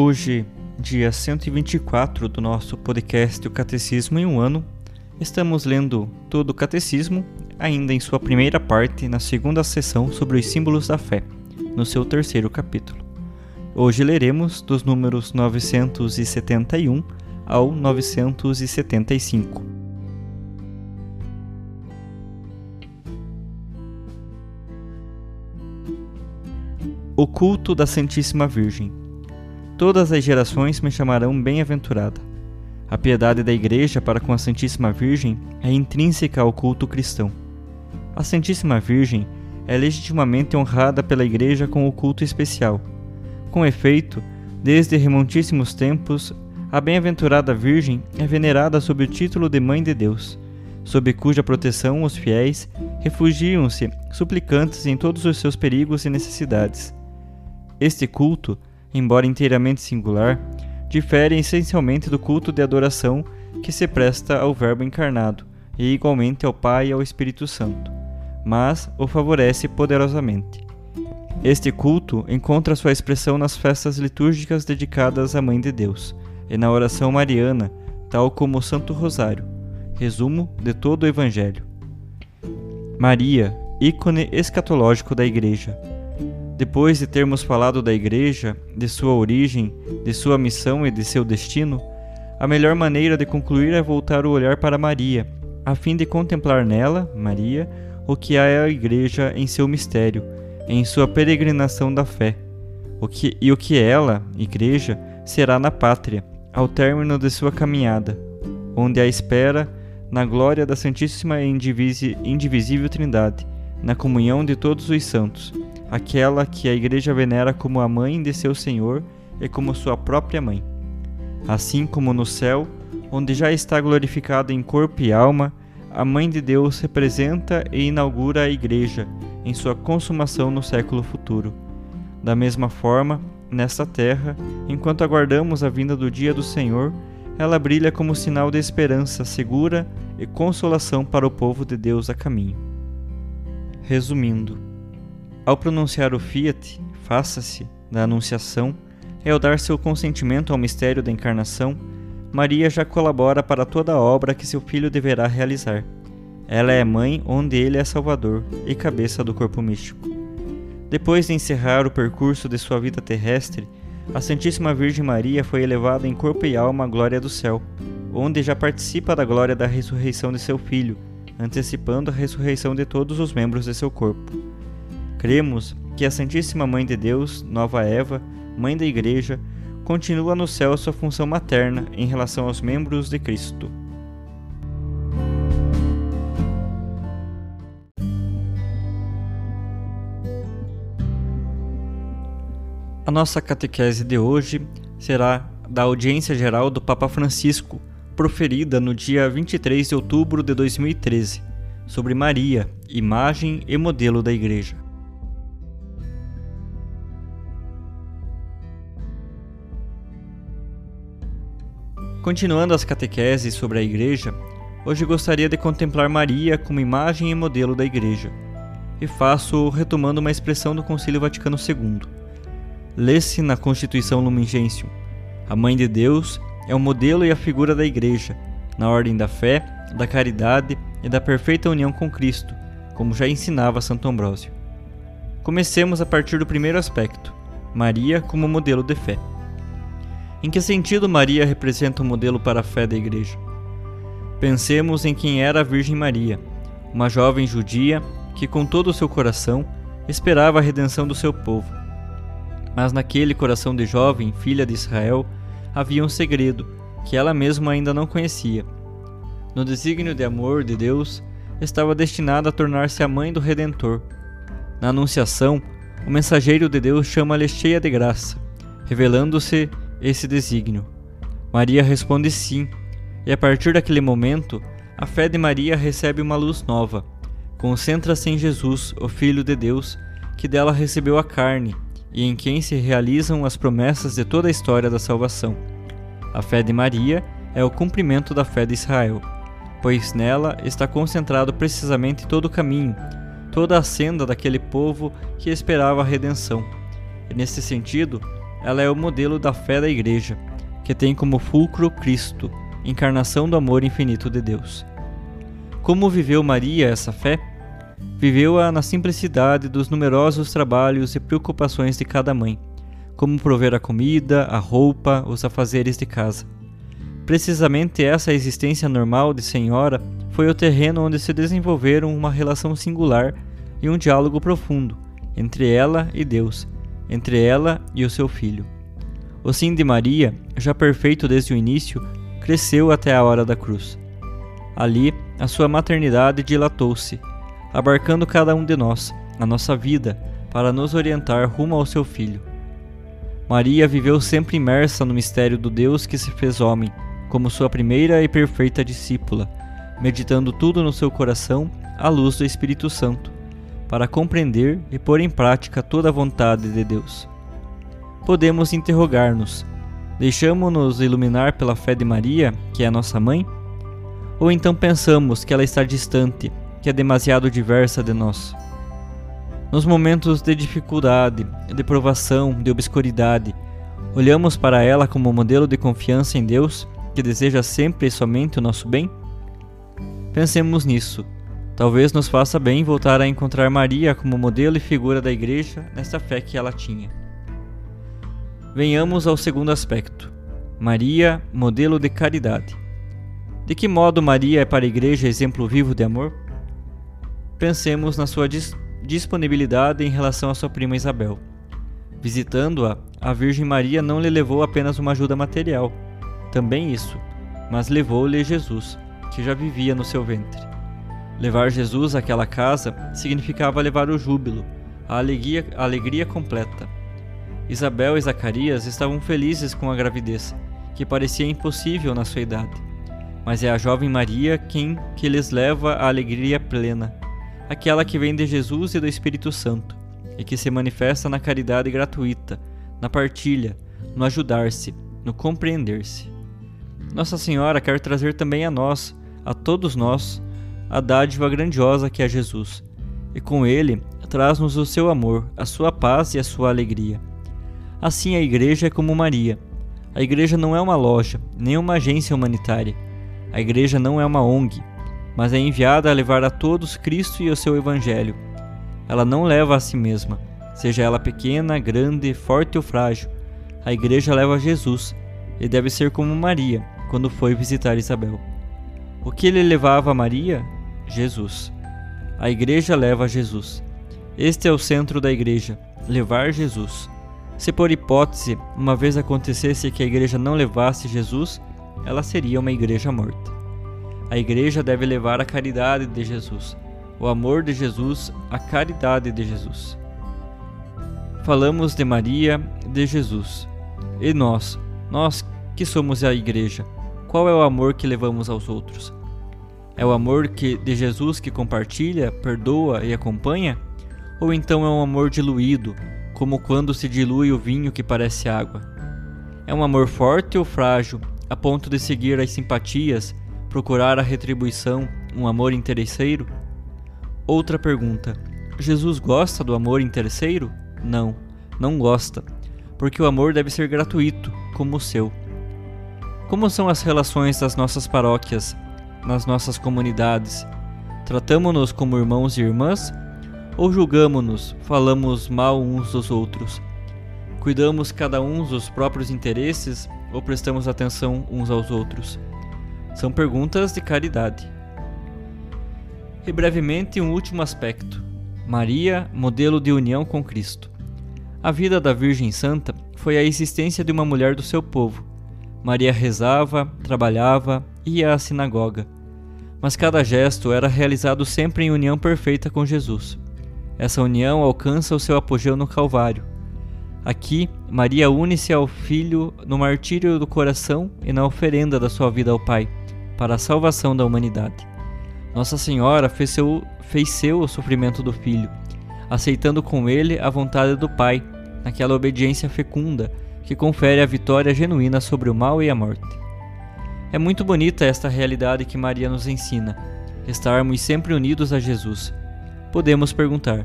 Hoje, dia 124 do nosso podcast O Catecismo em um Ano, estamos lendo todo o Catecismo, ainda em sua primeira parte, na segunda sessão sobre os símbolos da fé, no seu terceiro capítulo. Hoje leremos dos números 971 ao 975. O culto da Santíssima Virgem. Todas as gerações me chamarão bem-aventurada. A piedade da Igreja para com a Santíssima Virgem é intrínseca ao culto cristão. A Santíssima Virgem é legitimamente honrada pela Igreja com o culto especial. Com efeito, desde remontíssimos tempos, a bem-aventurada Virgem é venerada sob o título de Mãe de Deus, sob cuja proteção os fiéis refugiam-se suplicantes em todos os seus perigos e necessidades. Este culto embora inteiramente singular, difere essencialmente do culto de adoração que se presta ao Verbo encarnado e igualmente ao Pai e ao Espírito Santo, mas o favorece poderosamente. Este culto encontra sua expressão nas festas litúrgicas dedicadas à Mãe de Deus e na oração mariana, tal como o Santo Rosário, resumo de todo o Evangelho. Maria, ícone escatológico da Igreja, depois de termos falado da Igreja, de sua origem, de sua missão e de seu destino, a melhor maneira de concluir é voltar o olhar para Maria, a fim de contemplar nela, Maria, o que é a Igreja em seu mistério, em sua peregrinação da fé, o que, e o que ela, Igreja, será na pátria, ao término de sua caminhada, onde a espera na glória da Santíssima e Indivisível Trindade, na comunhão de todos os santos aquela que a Igreja venera como a mãe de seu Senhor e como sua própria mãe. Assim como no céu, onde já está glorificada em corpo e alma, a Mãe de Deus representa e inaugura a Igreja em sua consumação no século futuro. Da mesma forma, nesta terra, enquanto aguardamos a vinda do dia do Senhor, ela brilha como sinal de esperança segura e consolação para o povo de Deus a caminho. Resumindo, ao pronunciar o fiat, faça-se, da Anunciação, e ao dar seu consentimento ao mistério da encarnação, Maria já colabora para toda a obra que seu filho deverá realizar. Ela é mãe onde ele é salvador e cabeça do corpo místico. Depois de encerrar o percurso de sua vida terrestre, a Santíssima Virgem Maria foi elevada em corpo e alma à glória do céu, onde já participa da glória da ressurreição de seu filho, antecipando a ressurreição de todos os membros de seu corpo. Cremos que a Santíssima Mãe de Deus, Nova Eva, Mãe da Igreja, continua no céu sua função materna em relação aos membros de Cristo. A nossa catequese de hoje será da audiência geral do Papa Francisco, proferida no dia 23 de outubro de 2013, sobre Maria, imagem e modelo da Igreja. Continuando as catequeses sobre a Igreja, hoje gostaria de contemplar Maria como imagem e modelo da Igreja, e faço retomando uma expressão do Concílio Vaticano II. Lê-se na Constituição Lumen Gentium: a Mãe de Deus é o modelo e a figura da Igreja, na ordem da fé, da caridade e da perfeita união com Cristo, como já ensinava Santo Ambrósio. Comecemos a partir do primeiro aspecto: Maria como modelo de fé. Em que sentido Maria representa um modelo para a fé da Igreja? Pensemos em quem era a Virgem Maria, uma jovem judia que, com todo o seu coração, esperava a redenção do seu povo. Mas naquele coração de jovem, filha de Israel, havia um segredo que ela mesma ainda não conhecia. No desígnio de amor de Deus, estava destinada a tornar-se a mãe do Redentor. Na Anunciação, o mensageiro de Deus chama-lhe cheia de graça, revelando-se esse desígnio. Maria responde sim, e a partir daquele momento, a fé de Maria recebe uma luz nova. Concentra-se em Jesus, o Filho de Deus, que dela recebeu a carne e em quem se realizam as promessas de toda a história da salvação. A fé de Maria é o cumprimento da fé de Israel, pois nela está concentrado precisamente todo o caminho, toda a senda daquele povo que esperava a redenção. E nesse sentido, ela é o modelo da fé da Igreja, que tem como fulcro Cristo, encarnação do amor infinito de Deus. Como viveu Maria essa fé? Viveu-a na simplicidade dos numerosos trabalhos e preocupações de cada mãe, como prover a comida, a roupa, os afazeres de casa. Precisamente essa existência normal de senhora foi o terreno onde se desenvolveram uma relação singular e um diálogo profundo entre ela e Deus, entre ela e o seu filho. O sim de Maria, já perfeito desde o início, cresceu até a hora da cruz. Ali, a sua maternidade dilatou-se, abarcando cada um de nós, a nossa vida, para nos orientar rumo ao seu filho. Maria viveu sempre imersa no mistério do Deus que se fez homem, como sua primeira e perfeita discípula, meditando tudo no seu coração à luz do Espírito Santo para compreender e pôr em prática toda a vontade de Deus. Podemos interrogar-nos: deixamos-nos iluminar pela fé de Maria, que é nossa mãe? Ou então pensamos que ela está distante, que é demasiado diversa de nós? Nos momentos de dificuldade, de provação, de obscuridade, olhamos para ela como modelo de confiança em Deus, que deseja sempre e somente o nosso bem? Pensemos nisso Talvez nos faça bem voltar a encontrar Maria como modelo e figura da Igreja nesta fé que ela tinha. Venhamos ao segundo aspecto: Maria, modelo de caridade. De que modo Maria é para a Igreja exemplo vivo de amor? Pensemos na sua dis disponibilidade em relação à sua prima Isabel. Visitando-a, a Virgem Maria não lhe levou apenas uma ajuda material, também isso, mas levou-lhe Jesus, que já vivia no seu ventre. Levar Jesus àquela casa significava levar o júbilo, a alegria, a alegria completa. Isabel e Zacarias estavam felizes com a gravidez, que parecia impossível na sua idade. Mas é a jovem Maria quem que lhes leva a alegria plena, aquela que vem de Jesus e do Espírito Santo, e que se manifesta na caridade gratuita, na partilha, no ajudar-se, no compreender-se. Nossa Senhora quer trazer também a nós, a todos nós, a dádiva grandiosa que é Jesus, e com ele traz-nos o seu amor, a sua paz e a sua alegria. Assim a Igreja é como Maria. A Igreja não é uma loja, nem uma agência humanitária. A Igreja não é uma ONG, mas é enviada a levar a todos Cristo e o seu Evangelho. Ela não leva a si mesma, seja ela pequena, grande, forte ou frágil. A Igreja leva Jesus e deve ser como Maria quando foi visitar Isabel. O que ele levava a Maria Jesus. A igreja leva Jesus. Este é o centro da igreja, levar Jesus. Se por hipótese uma vez acontecesse que a igreja não levasse Jesus, ela seria uma igreja morta. A igreja deve levar a caridade de Jesus, o amor de Jesus, a caridade de Jesus. Falamos de Maria, de Jesus. E nós, nós que somos a igreja, qual é o amor que levamos aos outros? É o amor que, de Jesus que compartilha, perdoa e acompanha? Ou então é um amor diluído, como quando se dilui o vinho que parece água? É um amor forte ou frágil, a ponto de seguir as simpatias, procurar a retribuição, um amor interesseiro? Outra pergunta: Jesus gosta do amor interesseiro? Não, não gosta, porque o amor deve ser gratuito, como o seu. Como são as relações das nossas paróquias nas nossas comunidades? Tratamos-nos como irmãos e irmãs? Ou julgamos-nos, falamos mal uns dos outros? Cuidamos cada um dos próprios interesses ou prestamos atenção uns aos outros? São perguntas de caridade. E brevemente, um último aspecto: Maria, modelo de união com Cristo. A vida da Virgem Santa foi a existência de uma mulher do seu povo. Maria rezava, trabalhava, ia à sinagoga. Mas cada gesto era realizado sempre em união perfeita com Jesus. Essa união alcança o seu apogeu no Calvário. Aqui, Maria une-se ao Filho no martírio do coração e na oferenda da sua vida ao Pai, para a salvação da humanidade. Nossa Senhora fez seu, fez seu o sofrimento do Filho, aceitando com ele a vontade do Pai, naquela obediência fecunda que confere a vitória genuína sobre o mal e a morte. É muito bonita esta realidade que Maria nos ensina, estarmos sempre unidos a Jesus. Podemos perguntar: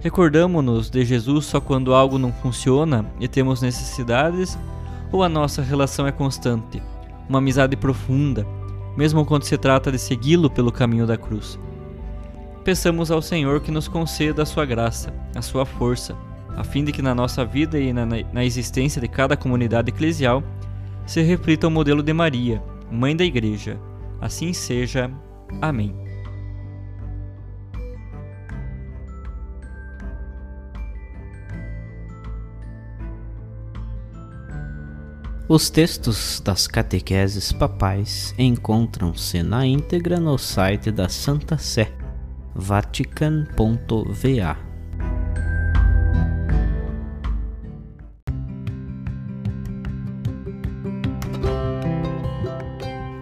recordamos-nos de Jesus só quando algo não funciona e temos necessidades? Ou a nossa relação é constante, uma amizade profunda, mesmo quando se trata de segui-lo pelo caminho da cruz? Peçamos ao Senhor que nos conceda a sua graça, a sua força, a fim de que na nossa vida e na, na existência de cada comunidade eclesial se reflita o modelo de Maria, Mãe da Igreja. Assim seja. Amém. Os textos das catequeses papais encontram-se na íntegra no site da Santa Sé, vatican.va.